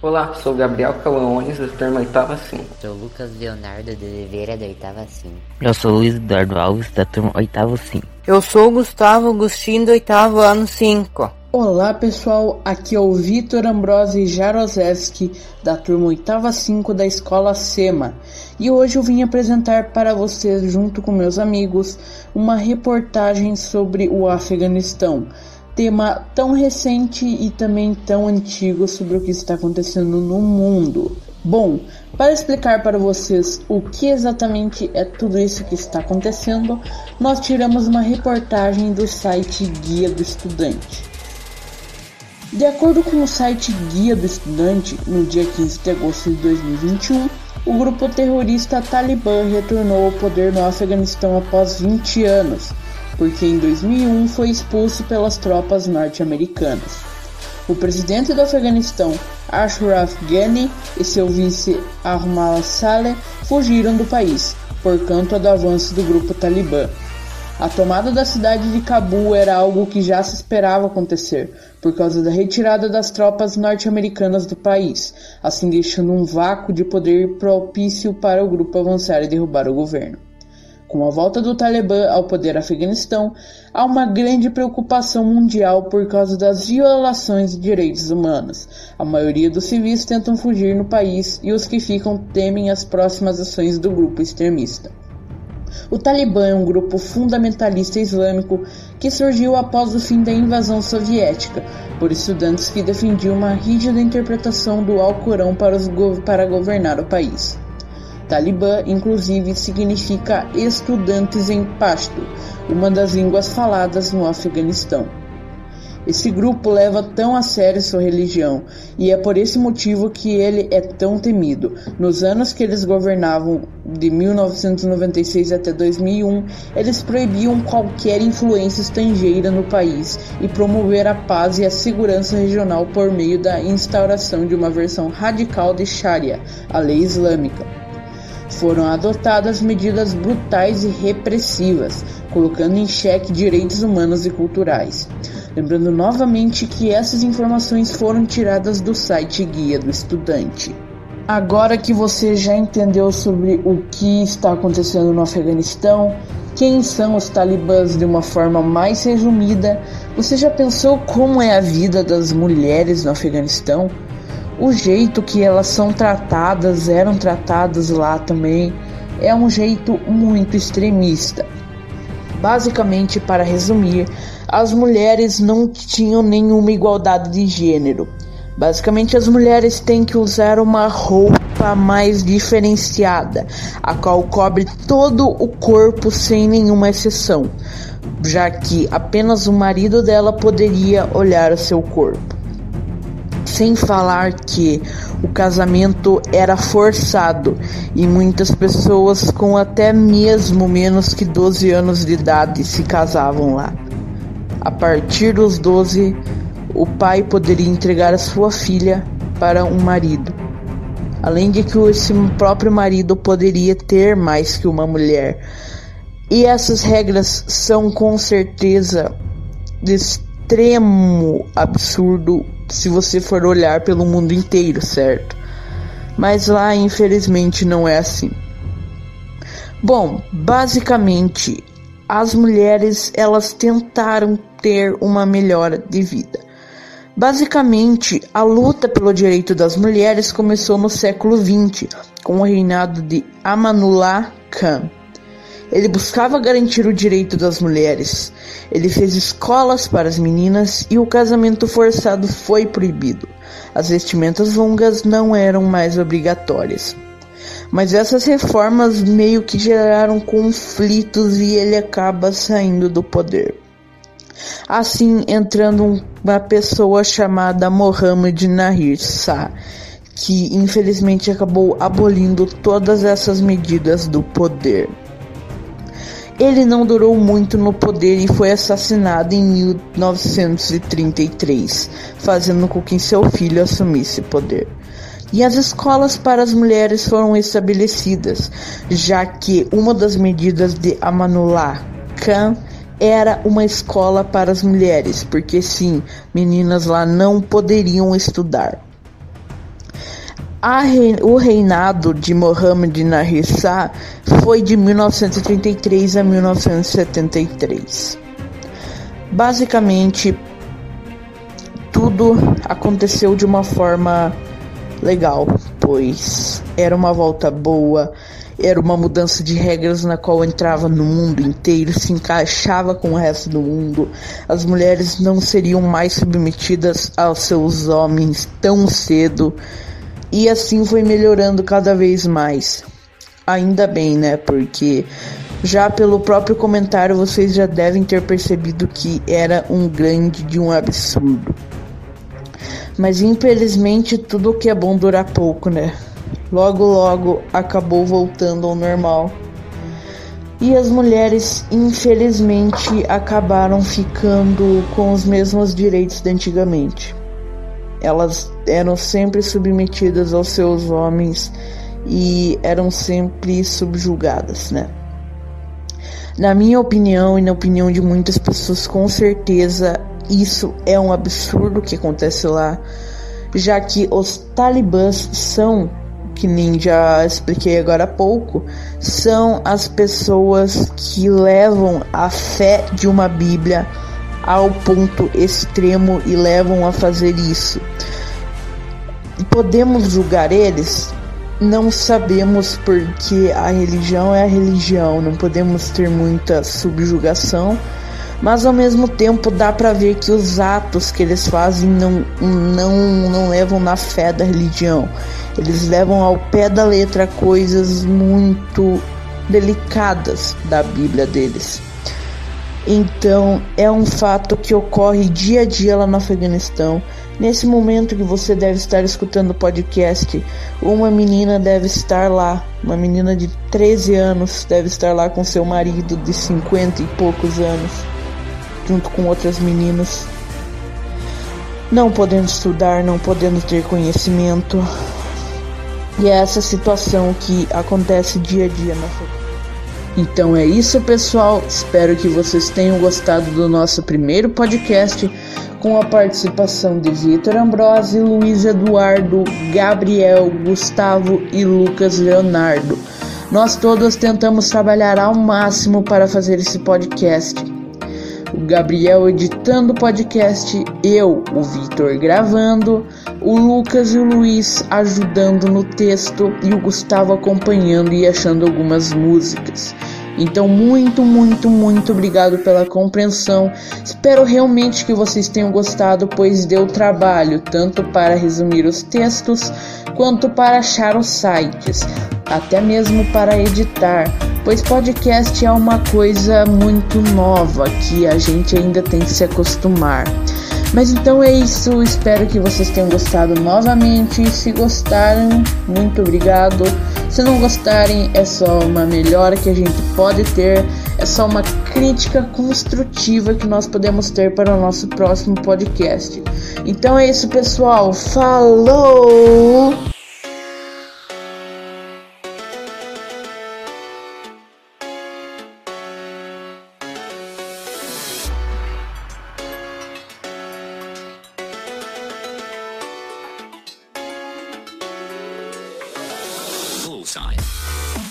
Olá, sou Gabriel Calaones, da turma oitava sim. Sou Lucas Leonardo de Oliveira, da oitava sim. Eu sou Luiz Eduardo Alves, da turma oitavo sim. Eu sou Gustavo Agostinho, do oitavo ano 5. Olá pessoal, aqui é o Vitor Ambrosi Jarozewski, da turma oitava 5 da Escola SEMA. E hoje eu vim apresentar para vocês, junto com meus amigos, uma reportagem sobre o Afeganistão tema tão recente e também tão antigo sobre o que está acontecendo no mundo. Bom, para explicar para vocês o que exatamente é tudo isso que está acontecendo, nós tiramos uma reportagem do site Guia do Estudante. De acordo com o site Guia do Estudante, no dia 15 de agosto de 2021, o grupo terrorista Talibã retornou ao poder no Afeganistão após 20 anos porque em 2001 foi expulso pelas tropas norte-americanas. O presidente do Afeganistão, Ashraf Ghani, e seu vice Ahmad Saleh fugiram do país, por conta do avanço do grupo Talibã. A tomada da cidade de Cabul era algo que já se esperava acontecer, por causa da retirada das tropas norte-americanas do país, assim deixando um vácuo de poder propício para o grupo avançar e derrubar o governo. Com a volta do Talibã ao poder Afeganistão, há uma grande preocupação mundial por causa das violações de direitos humanos. A maioria dos civis tentam fugir no país e os que ficam temem as próximas ações do grupo extremista. O Talibã é um grupo fundamentalista islâmico que surgiu após o fim da invasão soviética, por estudantes que defendiam uma rígida interpretação do Alcorão para, para governar o país. Talibã, inclusive, significa estudantes em Pashto, uma das línguas faladas no Afeganistão. Esse grupo leva tão a sério sua religião e é por esse motivo que ele é tão temido. Nos anos que eles governavam, de 1996 até 2001, eles proibiam qualquer influência estrangeira no país e promover a paz e a segurança regional por meio da instauração de uma versão radical de Sharia, a lei islâmica foram adotadas medidas brutais e repressivas, colocando em xeque direitos humanos e culturais. Lembrando novamente que essas informações foram tiradas do site Guia do Estudante. Agora que você já entendeu sobre o que está acontecendo no Afeganistão, quem são os talibãs de uma forma mais resumida, você já pensou como é a vida das mulheres no Afeganistão? O jeito que elas são tratadas, eram tratadas lá também, é um jeito muito extremista. Basicamente, para resumir, as mulheres não tinham nenhuma igualdade de gênero. Basicamente, as mulheres têm que usar uma roupa mais diferenciada, a qual cobre todo o corpo sem nenhuma exceção, já que apenas o marido dela poderia olhar o seu corpo. Sem falar que o casamento era forçado e muitas pessoas com até mesmo menos que 12 anos de idade se casavam lá. A partir dos 12, o pai poderia entregar a sua filha para um marido. Além de que esse próprio marido poderia ter mais que uma mulher. E essas regras são com certeza de extremo absurdo se você for olhar pelo mundo inteiro, certo? Mas lá, infelizmente, não é assim. Bom, basicamente, as mulheres elas tentaram ter uma melhora de vida. Basicamente, a luta pelo direito das mulheres começou no século XX, com o reinado de Amanullah Khan. Ele buscava garantir o direito das mulheres. Ele fez escolas para as meninas e o casamento forçado foi proibido. As vestimentas longas não eram mais obrigatórias. Mas essas reformas meio que geraram conflitos e ele acaba saindo do poder. Assim, entrando uma pessoa chamada Mohammed Nahir Shah, que infelizmente acabou abolindo todas essas medidas do poder. Ele não durou muito no poder e foi assassinado em 1933, fazendo com que seu filho assumisse poder. E as escolas para as mulheres foram estabelecidas, já que uma das medidas de Amanullah Khan era uma escola para as mulheres, porque sim, meninas lá não poderiam estudar. O reinado de Mohammed Nahissa foi de 1933 a 1973. Basicamente, tudo aconteceu de uma forma legal, pois era uma volta boa, era uma mudança de regras na qual entrava no mundo inteiro, se encaixava com o resto do mundo. As mulheres não seriam mais submetidas aos seus homens tão cedo e assim foi melhorando cada vez mais. Ainda bem, né? Porque já pelo próprio comentário vocês já devem ter percebido que era um grande de um absurdo. Mas infelizmente tudo que é bom dura pouco, né? Logo logo acabou voltando ao normal. E as mulheres, infelizmente, acabaram ficando com os mesmos direitos de antigamente. Elas eram sempre submetidas aos seus homens e eram sempre subjugadas, né? Na minha opinião e na opinião de muitas pessoas, com certeza isso é um absurdo que acontece lá, já que os talibãs são, que nem já expliquei agora há pouco, são as pessoas que levam a fé de uma Bíblia ao ponto extremo e levam a fazer isso. Podemos julgar eles? Não sabemos porque a religião é a religião, não podemos ter muita subjugação, mas ao mesmo tempo dá para ver que os atos que eles fazem não, não, não levam na fé da religião, eles levam ao pé da letra coisas muito delicadas da Bíblia deles. Então, é um fato que ocorre dia a dia lá no Afeganistão. Nesse momento que você deve estar escutando o podcast, uma menina deve estar lá, uma menina de 13 anos deve estar lá com seu marido de 50 e poucos anos, junto com outras meninas. Não podendo estudar, não podendo ter conhecimento. E é essa situação que acontece dia a dia na Afeganistão. Então é isso, pessoal. Espero que vocês tenham gostado do nosso primeiro podcast com a participação de Vitor Ambrosi, Luiz Eduardo, Gabriel, Gustavo e Lucas Leonardo. Nós todos tentamos trabalhar ao máximo para fazer esse podcast. O Gabriel editando o podcast, eu, o Vitor gravando, o Lucas e o Luiz ajudando no texto e o Gustavo acompanhando e achando algumas músicas. Então, muito, muito, muito obrigado pela compreensão. Espero realmente que vocês tenham gostado, pois deu trabalho tanto para resumir os textos quanto para achar os sites, até mesmo para editar, pois podcast é uma coisa muito nova que a gente ainda tem que se acostumar. Mas então é isso, espero que vocês tenham gostado novamente. Se gostaram, muito obrigado. Se não gostarem, é só uma melhora que a gente pode ter, é só uma crítica construtiva que nós podemos ter para o nosso próximo podcast. Então é isso, pessoal. Falou! sign.